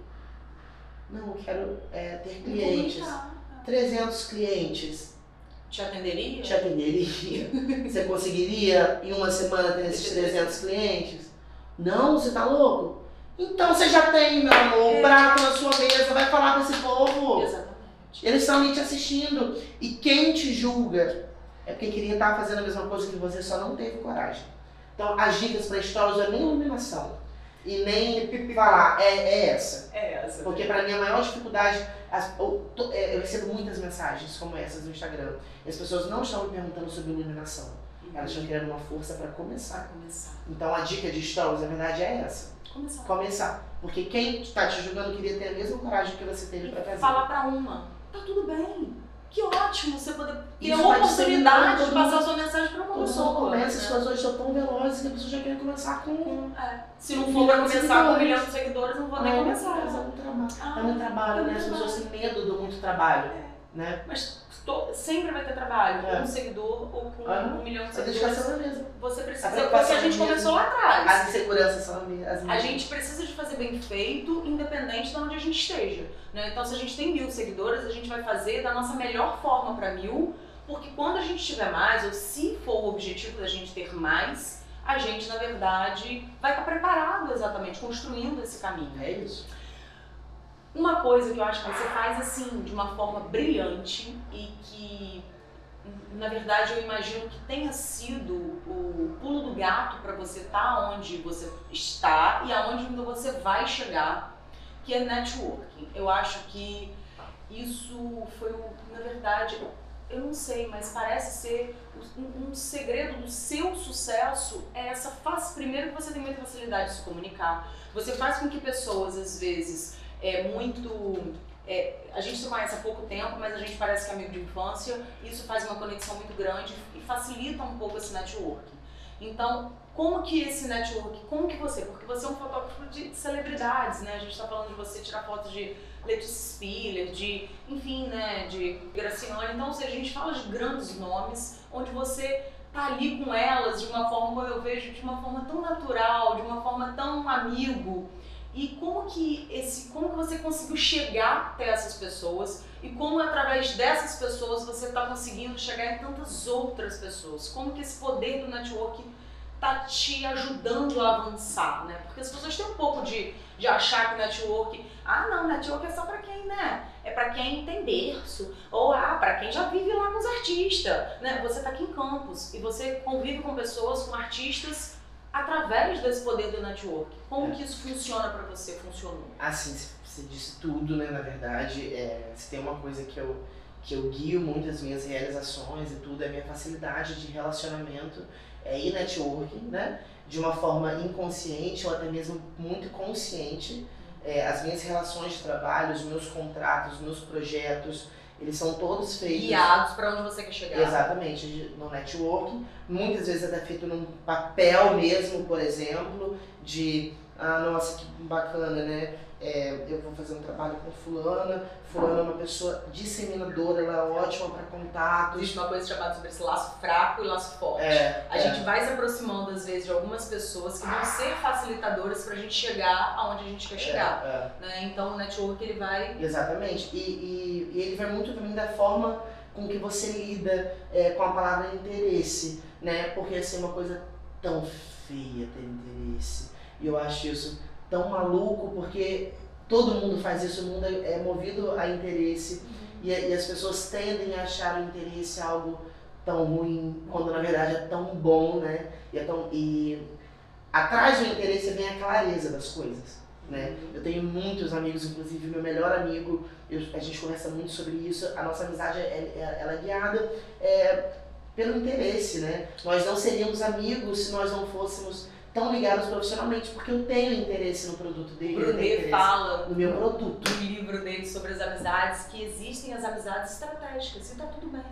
Não, eu quero é, ter clientes. Comunicar. 300 clientes. Te atenderia? Te atenderia? Você conseguiria em uma semana ter esses 300 clientes? Não, você tá louco? Então você já tem, meu amor, o É. prato na sua mesa, vai falar com esse povo. Exatamente. Eles estão ali te assistindo. E quem te julga é porque queria estar fazendo a mesma coisa que você, só não teve coragem. Então, as dicas para stories não é nem iluminação. E nem falar, é, é essa. É essa. Porque para mim a maior dificuldade, as- eu, é, eu recebo muitas mensagens como essas no Instagram. E as pessoas não estão me perguntando sobre iluminação. Elas estão querendo uma força para começar. Começar. Então a dica de stories, na verdade, é essa. Começar. Começar. Porque quem está te julgando queria ter a mesma coragem que você teve para fazer. Falar pra uma. Tá tudo bem. Que ótimo você poder ter Isso a oportunidade de passar a sua mensagem pra uma mundo pessoa. começa, as né? pessoas hoje estão tão velozes que a pessoa já quer começar com é. Se não for de começar com um seguidores. milhão de seguidores, não vou nem Não, começar. é muito trabalho. Ah, É muito trabalho, né? As é pessoas têm medo do muito trabalho, É. né? Mas to- sempre vai ter trabalho É. com um seguidor ou com Ah, um milhão de A seguidores. dedicação é a mesma. Você A precisa, preocupação porque a gente é a começou lá atrás. As inseguranças são as mesmas. A gente precisa de fazer bem feito, independente de onde a gente esteja. Né? Então, se a gente tem mil seguidores, a gente vai fazer da nossa melhor forma para mil, porque quando a gente tiver mais, ou se for o objetivo da gente ter mais, a gente, na verdade, vai estar preparado exatamente, construindo esse caminho. É isso. Uma coisa que eu acho que você faz assim, de uma forma brilhante e que, na verdade, eu imagino que tenha sido o pulo do gato para você estar onde você está e aonde ainda você vai chegar, que é networking. Eu acho que isso foi, na verdade, eu não sei, mas parece ser um, um segredo do seu sucesso é essa faz primeiro que você tem muita facilidade de se comunicar. Você faz com que pessoas às vezes é muito. é, a gente se conhece há pouco tempo, mas a gente parece que é amigo de infância. Isso faz uma conexão muito grande e facilita um pouco esse networking. Então, como que esse network, como que você, porque você é um fotógrafo de celebridades, né? A gente está falando de você tirar fotos de Letícia Spiller, de, enfim, né, de Graciane. Então, ou seja, a gente fala de grandes nomes, onde você tá ali com elas de uma forma, como eu vejo, de uma forma tão natural, de uma forma tão amigo. E como que esse, como que você conseguiu chegar até essas pessoas e como através dessas pessoas você está conseguindo chegar em tantas outras pessoas? Como que esse poder do network tá te ajudando a avançar, né? Porque as pessoas têm um pouco de, de achar que network, ah não, network é só para quem, né? É para quem tem berço, ou ah, para quem já vive lá com os artistas, né? Você tá aqui em Campos e você convive com pessoas, com artistas através desse poder do network. Como É. que isso funciona para você? Funcionou? Assim, você disse tudo, né? Na verdade, é, se tem uma coisa que eu, que eu guio muito as minhas realizações e tudo, é a minha facilidade de relacionamento é, e networking, né? De uma forma inconsciente ou até mesmo muito consciente. É, as minhas relações de trabalho, os meus contratos, os meus projetos, eles são todos feitos... Guiados para onde você quer chegar. Exatamente, no networking. Muitas vezes até feito num papel mesmo, por exemplo, de ah, nossa, que bacana, né? É, eu vou fazer um trabalho com fulana, fulana é uma pessoa disseminadora, ela é ótima para contatos. Existe uma coisa chamada sobre esse laço fraco e laço forte. É, A é. gente vai se aproximando, às vezes, de algumas pessoas que vão ser facilitadoras pra gente chegar aonde a gente quer chegar. É, Né? Então o network ele vai. é, exatamente. E, e, e ele vai muito também da forma com que você lida é, com a palavra interesse, né? Porque assim, é uma coisa tão feia ter interesse. E eu acho isso tão maluco porque todo mundo faz isso, o mundo é, é movido a interesse e, e as pessoas tendem a achar o interesse algo tão ruim, quando na verdade é tão bom, né? E, é tão, e atrás do interesse vem a clareza das coisas, né? Eu tenho muitos amigos, inclusive meu melhor amigo, eu- a gente conversa muito sobre isso, a nossa amizade é, é- ela é guiada é, pelo interesse, né? Nós não seríamos amigos se nós não fôssemos tão ligados profissionalmente, porque eu tenho interesse no produto dele, O Brunet fala no meu produto. no livro dele sobre as amizades que existem as amizades estratégicas e tá tudo bem.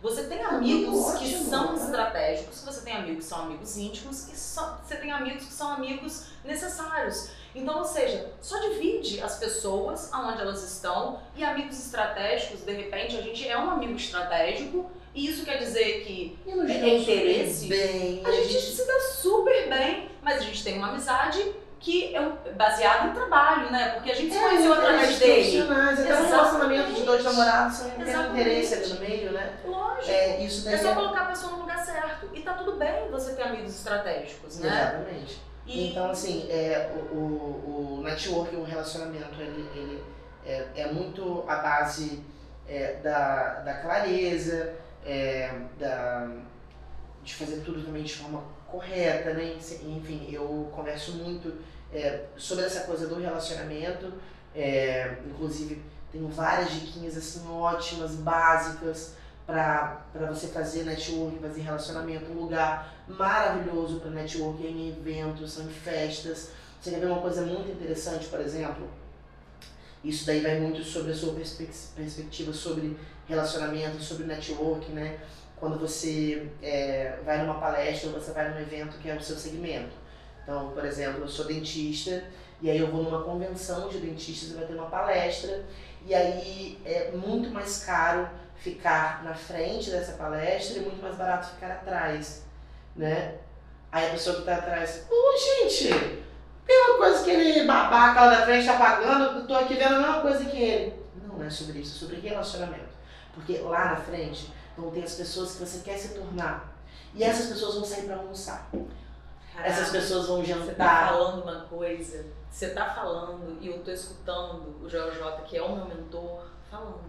Você tem amigos que ótimo, são né? estratégicos, você tem amigos que são amigos íntimos e só, você tem amigos que são amigos necessários. Então, ou seja, só divide as pessoas aonde elas estão e amigos estratégicos, de repente, a gente é um amigo estratégico isso quer dizer que É interesse? Bem, a gente se dá super bem, mas a gente tem uma amizade que é baseada em trabalho, né? Porque a gente se conheceu através interesses dele. Até um relacionamento de dois namorados são tem um interesse ali no meio, né? Lógico. É, isso daí É só é- colocar a pessoa no lugar certo. E tá tudo bem você ter amigos estratégicos, né? Exatamente. E Então, assim, é, o, o, o network, o relacionamento, ele, ele é, é muito a base é, da, da clareza, é, da, de fazer tudo também de forma correta, né? Enfim, eu converso muito é, sobre essa coisa do relacionamento, é, inclusive tenho várias diquinhas assim ótimas, básicas, para você fazer network, fazer relacionamento, um lugar maravilhoso para network em eventos, em festas. Você quer ver uma coisa muito interessante, por exemplo? Isso daí vai muito sobre a sua perspe- perspectiva sobre relacionamento, sobre network, né? Quando você é, vai numa palestra, você vai num evento que é o seu segmento. Então, por exemplo, eu sou dentista e aí eu vou numa convenção de dentistas e vai ter uma palestra e aí é muito mais caro ficar na frente dessa palestra e muito mais barato ficar atrás, né? Aí a pessoa que está atrás, ô oh, gente, tem uma coisa que ele babaca lá da frente está pagando, eu tô aqui vendo a mesma coisa que ele. Não, não é sobre isso, é sobre relacionamento. Porque lá na frente vão ter as pessoas que você quer se tornar. E essas pessoas vão sair para almoçar. Caraca, essas pessoas vão jantar. Você tá falando uma coisa, você tá falando e eu tô escutando o JJ, que é o meu mentor, falando.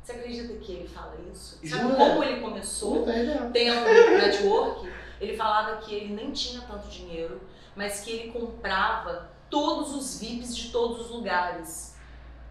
Você acredita que ele fala isso? Sabe como ele começou tendo network? Ele falava que ele nem tinha tanto dinheiro, mas que ele comprava todos os VIPs de todos os lugares.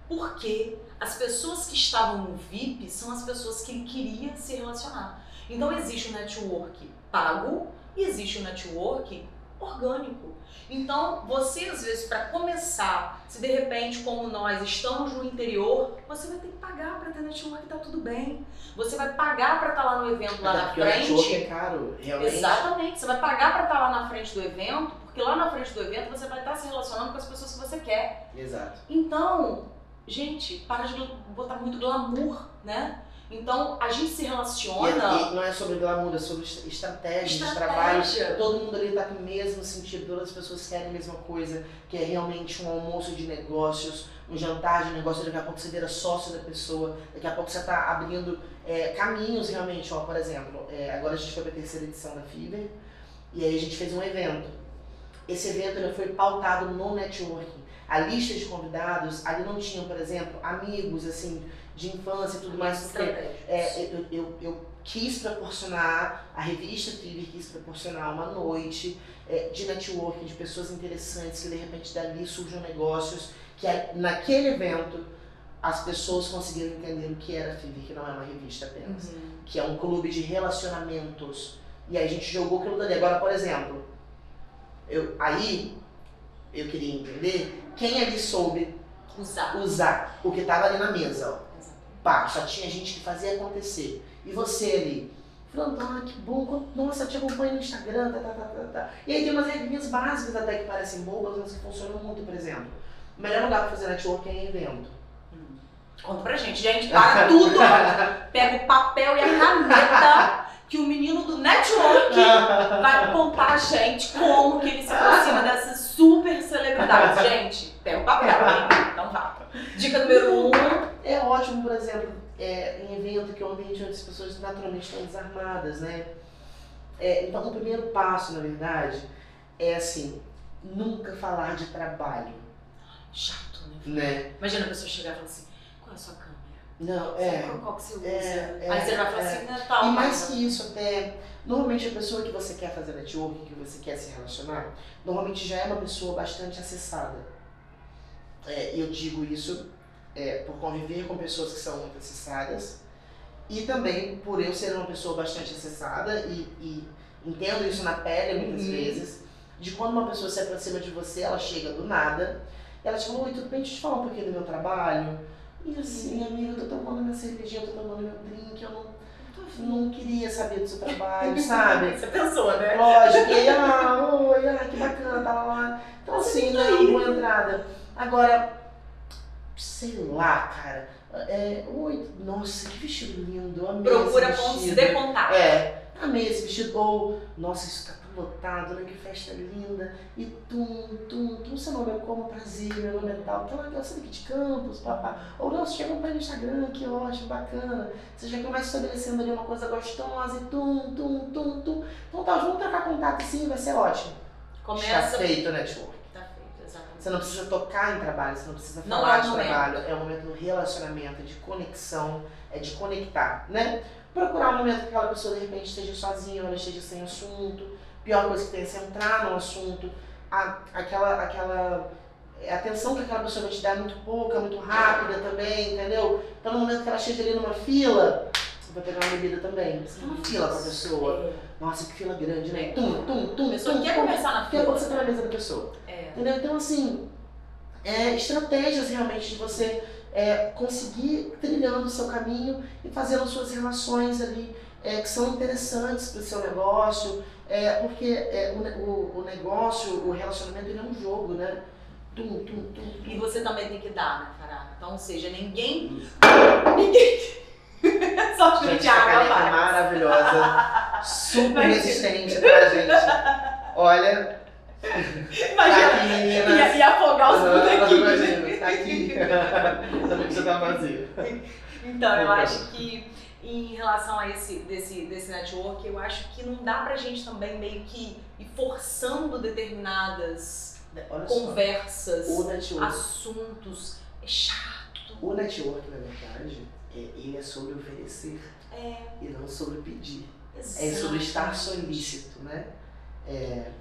Porque as pessoas que estavam no VIP são as pessoas que ele queria se relacionar. Então existe o network pago e existe o network orgânico. Então, você às vezes para começar, se de repente como nós estamos no interior, você vai ter que pagar para ter network e tá tudo bem. Você vai pagar para estar tá lá no evento lá na frente. O é caro, realmente. Exatamente. Você vai pagar para estar tá lá na frente do evento, porque lá na frente do evento você vai estar se relacionando com as pessoas que você quer. Exato. Então, gente, para de botar muito glamour, né? Então a gente se relaciona. E, e não é sobre glamour, é sobre estratégia, estratégia. trabalho. Todo mundo ali está com o mesmo sentido, todas as pessoas querem a mesma coisa, que é realmente um almoço de negócios, um jantar de negócios, daqui a pouco você vira sócio da pessoa, daqui a pouco você está abrindo é, caminhos realmente. Ó, por exemplo, é, agora a gente foi para a terceira edição da FIBER e aí a gente fez um evento. Esse evento ele foi pautado no networking. A lista de convidados, ali não tinham, por exemplo, amigos, assim, de infância e tudo mais, porque é, eu, eu, eu, quis proporcionar, a revista Thriller quis proporcionar uma noite é, de networking, de pessoas interessantes, que de repente dali surjam negócios, que naquele evento as pessoas conseguiram entender o que era a Fever, que não é uma revista apenas, uhum. que é um clube de relacionamentos. E aí a gente jogou aquilo dali. Agora, por exemplo, eu, aí eu queria entender quem ali soube usar, usar o que estava ali na mesa. Ó pá, só tinha gente que fazia acontecer. E você ali, falando, ah, que bom, nossa, te acompanho no Instagram, tá, tá, tá, tá, tá. E aí tem umas regrinhas básicas até que parecem bobas, mas que funcionam muito, por exemplo. O melhor lugar para fazer network é em evento. Hum. Conta pra gente, gente, para tudo, pega o papel e a caneta que o menino do network vai contar a gente como que ele se aproxima dessas super celebridades. Gente, pega o papel, hein? Então vá. Dica número um. É ótimo, por exemplo, é, em evento que é um ambiente onde as pessoas naturalmente estão desarmadas, né? É, então, o primeiro passo, na verdade, é assim, nunca falar de trabalho. Chato, né? né? Imagina a pessoa chegar e falar assim, qual é a sua? Não, é. Qual que você usa? É, é, Aí você vai falar é. assim. E mais que isso, até, normalmente a pessoa que você quer fazer network, que você quer se relacionar, normalmente já é uma pessoa bastante acessada. É, eu digo isso é, por conviver com pessoas que são muito acessadas e também por eu ser uma pessoa bastante acessada e, e entendo isso na pele muitas uhum. vezes, de quando uma pessoa se aproxima de você, ela chega do nada, ela te fala, oi, tudo bem? Deixa eu te falar um pouquinho do meu trabalho e assim, amiga, eu tô tomando minha cervejinha, eu tô tomando meu drink, eu não, não queria saber do seu trabalho, sabe? Você pensou, né? Lógico, e ah, oi, ah, que bacana, tá lá. Então assim, não é uma boa entrada. Agora, sei lá, cara. É, oi, nossa, que vestido lindo, amei Procura pontos de contato. É, amei esse vestido. Ou, nossa, isso tá lotado, né? Que festa linda. E tum, tum, tum, seu nome é como prazer, meu nome é tal. Então, eu sou daqui de Campos, papá. Ou, nossa, chega um pai no Instagram, que ótimo, bacana. Você já começa estabelecendo ali uma coisa gostosa e tum, tum, tum, tum. Então tá, vamos trocar contato sim, vai ser ótimo. Começa... Está feito o network. Tá feito, exatamente. Você não precisa tocar em trabalho, você não precisa não falar é de trabalho. É um momento do relacionamento, de conexão, é de conectar, né? Procurar um momento que aquela pessoa de repente esteja sozinha, ela esteja sem assunto pior coisa que tem é você entrar no assunto, a, aquela, aquela a atenção que aquela pessoa vai te dar é muito pouca, muito rápida também, entendeu? Então no momento que ela chega ali numa fila, você vai pegar uma bebida também. Você tem uma fila com a pessoa. É. Nossa, que fila grande, né? Tum, tum, tum, a tum, quer tum, começar na fila. Quer você tá na mesa da pessoa. É. Entendeu? Então assim, é, estratégias realmente de você é, conseguir trilhando o seu caminho e fazendo suas relações ali é, que são interessantes para o seu negócio, é, porque é, o, o, o, negócio, o relacionamento, ele é um jogo, né? Tum, tum, tum, e você também tem que dar, né, Caraca? Então, ou seja, ninguém. Ninguém. Só Gente, de água é vai. maravilhosa. Super resistente, tá, gente? Olha, tá Imagina. aqui, meninas. Ia, ia afogar os aqui. Imagina, tá aqui. Também que você tá vazio. Então, eu acho que em relação a esse desse, desse network, eu acho que não dá pra gente também meio que ir forçando determinadas Olha só. conversas, assuntos. É chato. o network, na verdade, é, ele é sobre oferecer É, e não sobre pedir. É sobre estar solícito, né? É,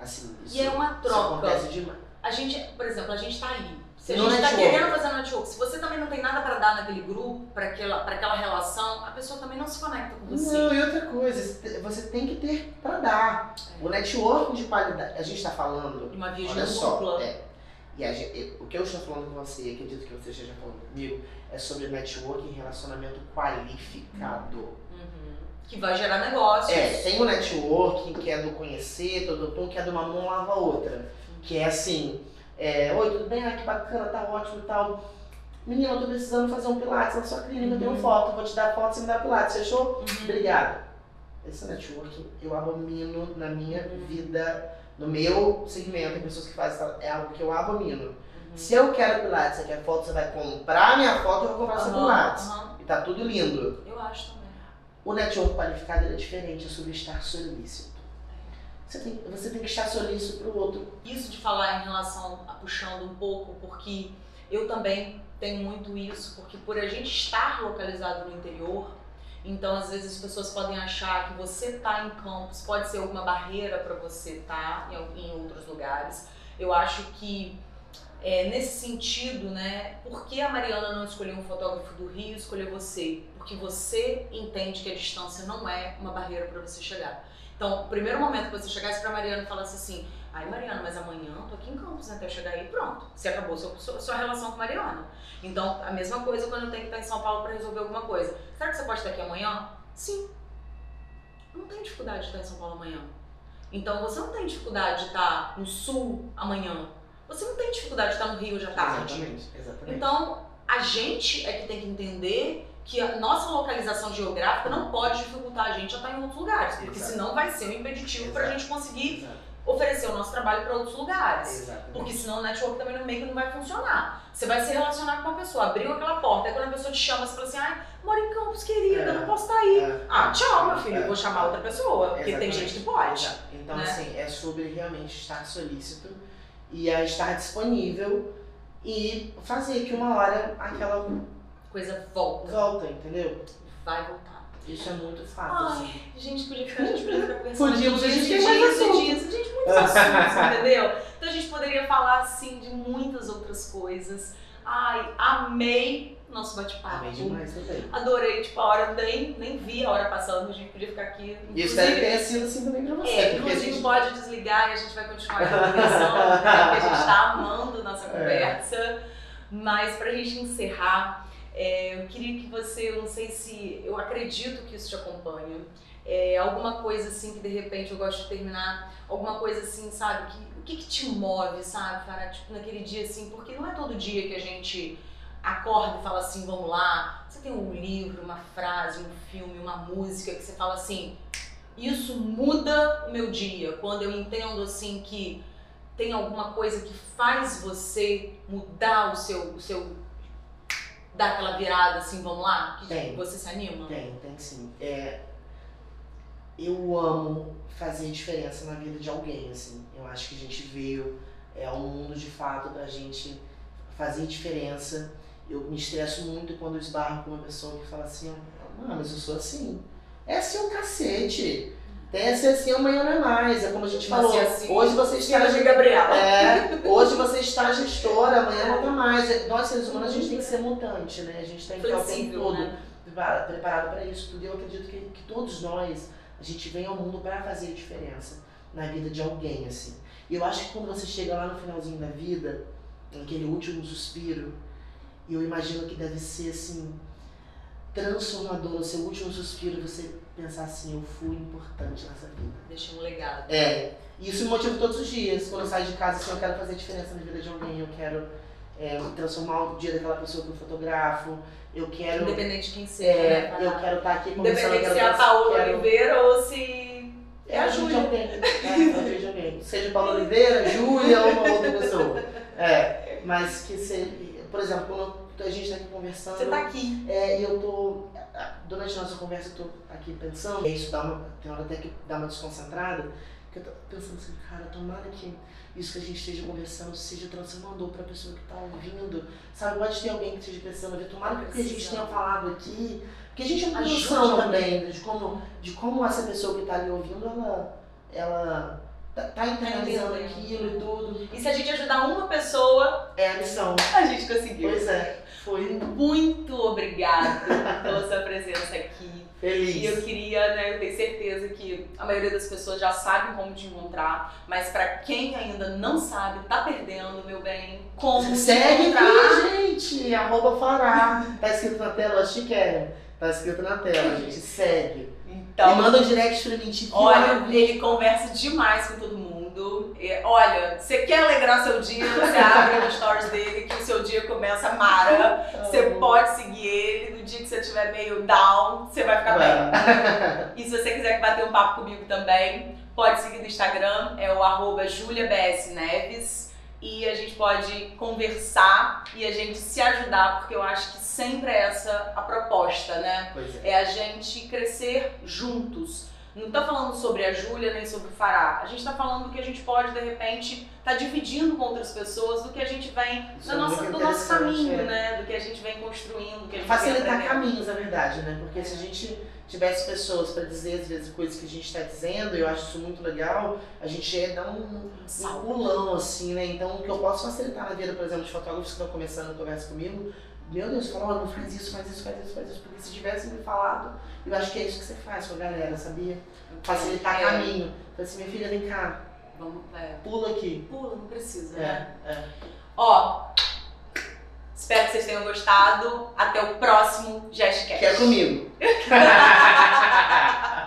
assim, isso, E é uma isso troca. acontece demais. A gente, por exemplo, a gente tá ali. Se a gente tá network. querendo fazer um network, se você também não tem nada pra dar naquele grupo, pra aquela, pra aquela relação, a pessoa também não se conecta com você. Não, e outra coisa, você tem que ter pra dar. O networking de qualidade, a gente tá falando De uma via Olha só, dupla. é, e a gente- o que eu estou falando com você, e acredito que você esteja falando comigo, é sobre networking e relacionamento qualificado. Uhum. Que vai gerar negócios. É, tem o networking que é do conhecer, todo tom, que é de uma mão lava a outra. Que é assim, é, oi, tudo bem? Ah, que bacana, tá ótimo e tal. Menina, eu tô precisando fazer um pilates na sua clínica, eu tenho Uhum. foto, vou te dar foto, você me dá pilates, fechou? Uhum. Obrigada. Esse networking eu abomino na minha Uhum. vida, no meu segmento, tem pessoas que fazem, é algo que eu abomino. Uhum. Se eu quero Pilates, você quer foto, você vai comprar minha foto, eu vou comprar seu Aham, Pilates. E tá tudo lindo. Eu acho também. O network qualificado é diferente, é sobre estar solícito. Você tem, você tem que estar solícito pro outro. Isso de falar em relação a puxando um pouco, porque eu também tenho muito isso, porque por a gente estar localizado no interior, então às vezes as pessoas podem achar que você tá em campos pode ser alguma barreira para você estar em, al- em outros lugares. Eu acho que é, nesse sentido, né, por que a Mariana não escolheu um fotógrafo do Rio e escolheu você? Porque você entende que a distância não é uma barreira para você chegar. Então, o primeiro momento que você chegasse para Mariana e falasse assim: Ai, Mariana, mas amanhã eu tô aqui em Campos, né? Até eu chegar aí, pronto. Você acabou sua, sua, sua relação com Mariana. Então, a mesma coisa quando eu tenho que estar em São Paulo para resolver alguma coisa. Será que você pode estar aqui amanhã? Sim. Não tenho dificuldade de estar em São Paulo amanhã. Então, você não tem dificuldade de estar no Sul amanhã. Você não tem dificuldade de estar no Rio à tarde. Exatamente, exatamente. Então, a gente é que tem que entender que a nossa localização geográfica não pode dificultar a gente a estar em outros lugares, porque Exato. senão vai ser um impeditivo para a gente conseguir Exato, oferecer o nosso trabalho para outros lugares. exatamente. Porque senão o network também no meio não vai funcionar. Você vai se relacionar com uma pessoa, abriu aquela porta, aí quando a pessoa te chama, você fala assim, ai, moro em Campos, querida, É. não posso estar aí. É. Ah, tchau, meu filho, É. vou chamar outra pessoa, porque tem gente que pode. Então, né? assim, é sobre realmente estar solícito e estar disponível e fazer que uma hora aquela Coisa volta, volta, entendeu? vai voltar. Isso é muito fato. Ai, assim. Gente, podia ficar, a gente podia ficar conversando Podíamos, a gente tem e mais dias. Gente, muitos assuntos, entendeu? Então a gente poderia falar, assim, de muitas outras coisas. Ai, amei nosso bate-papo. Amei demais também. Adorei, tipo, a hora, nem, nem vi a hora passando, a gente podia ficar aqui. E espero que tenha sido assim também pra você. É, a gente pode desligar e a gente vai continuar a conversando, tá? Porque a gente tá amando nossa conversa. Mas pra gente encerrar, é, eu queria que você, eu não sei se, eu acredito que isso te acompanha, é, alguma coisa assim que de repente eu gosto de terminar, alguma coisa assim, sabe, que, o que que te move, sabe, cara, tipo naquele dia assim, porque não é todo dia que a gente acorda e fala assim, vamos lá, você tem um livro, uma frase, um filme, uma música que você fala assim, isso muda o meu dia, quando eu entendo assim que tem alguma coisa que faz você mudar o seu, o seu dar aquela virada assim, vamos lá, que Tem. você se anima? Tem, tem sim. É, eu amo fazer diferença na vida de alguém, assim. Eu acho que a gente veio é, ao mundo de fato pra gente fazer diferença. Eu me estresso muito quando eu esbarro com uma pessoa que fala assim, ah, mas eu sou assim. É o cacete. Que ser assim, amanhã não é mais. É como a gente falou. se assim, hoje você está de Gabriela. é, hoje você está gestora, amanhã não tá mais. Nós seres humanos a gente tem que ser mutante, né? A gente tem que estar o tempo todo né? prepara- preparado para isso tudo. E eu acredito que, que todos nós, a gente vem ao mundo para fazer diferença na vida de alguém, assim. E eu acho que quando você chega lá no finalzinho da vida, naquele último suspiro, eu imagino que deve ser, assim, transformador no seu último suspiro, você pensar assim, eu fui importante nessa vida. Deixa um legado. É, e isso me motiva todos os dias. Quando eu saio de casa, assim, eu quero fazer diferença na vida de alguém, eu quero é, transformar o dia daquela pessoa que eu fotografo. Eu quero. Independente de quem seja, é, né? eu quero estar aqui conversando. Independente se é a Paola quero... Oliveira ou se. É a Júlia. alguém. É, de alguém. Seja Paola Oliveira, Júlia ou uma outra pessoa. É, mas que seja. Por exemplo, quando a gente está aqui conversando. Você está aqui. É, e eu tô. Durante a nossa conversa, eu tô aqui pensando. E isso dá uma. Tem hora até que dá uma desconcentrada. Que eu tô pensando assim, cara, tomara que isso que a gente esteja conversando seja transformador para a pessoa que está ouvindo. Sabe, pode ter alguém que esteja pensando, tomara que o que a gente tenha falado aqui, porque a gente não tem noção também de como, de como essa pessoa que está ali ouvindo, ela, ela tá, tá internalizando aquilo e tudo. E se a gente ajudar uma pessoa, é a missão. A gente conseguiu. Pois é, foi. Muito obrigada pela sua presença aqui. Feliz. E eu queria, né, eu tenho certeza que a maioria das pessoas já sabe como te encontrar, mas para quem ainda não sabe, tá perdendo, meu bem, como Segue te encontrar. Aqui, gente, arroba fará. Tá escrito na tela, acho que quero. Tá escrito na tela, gente, segue. Então, e manda um direct pra mim, tipo, olha, ele conversa demais com todo mundo. Olha, você quer alegrar seu dia, você abre no stories dele que o seu dia começa mara. Você pode seguir ele. No dia que você estiver meio down, você vai ficar bem. E se você quiser bater um papo comigo também, pode seguir no Instagram, é o arroba juliabsneves. E a gente pode conversar e a gente se ajudar, porque eu acho que sempre é essa a proposta, né? É. é a gente crescer juntos não está falando sobre a Júlia nem sobre o Fará. A gente está falando do que a gente pode, de repente, estar tá dividindo com outras pessoas, do que a gente vem na é nossa, do nosso caminho, é. né? Do que a gente vem construindo, do que Facilitar caminhos, na verdade, né? Porque se a gente tivesse pessoas para dizer, às vezes, coisas que a gente está dizendo, eu acho isso muito legal, a gente ia dar um, um pulão, assim, né? Então, o que eu posso facilitar na vida, por exemplo, de fotógrafos que estão começando a conversa comigo, meu Deus, fala, não faz isso, faz isso, faz isso, faz isso, porque se tivesse me falado, eu acho que é isso que você faz com a galera, sabia? Facilitar é. caminho. Então assim, minha filha, vem cá. Vamos, é. Pula aqui. Pula, não precisa, é, né? É. Ó, espero que vocês tenham gostado. Até o próximo Jesscast. Que é comigo.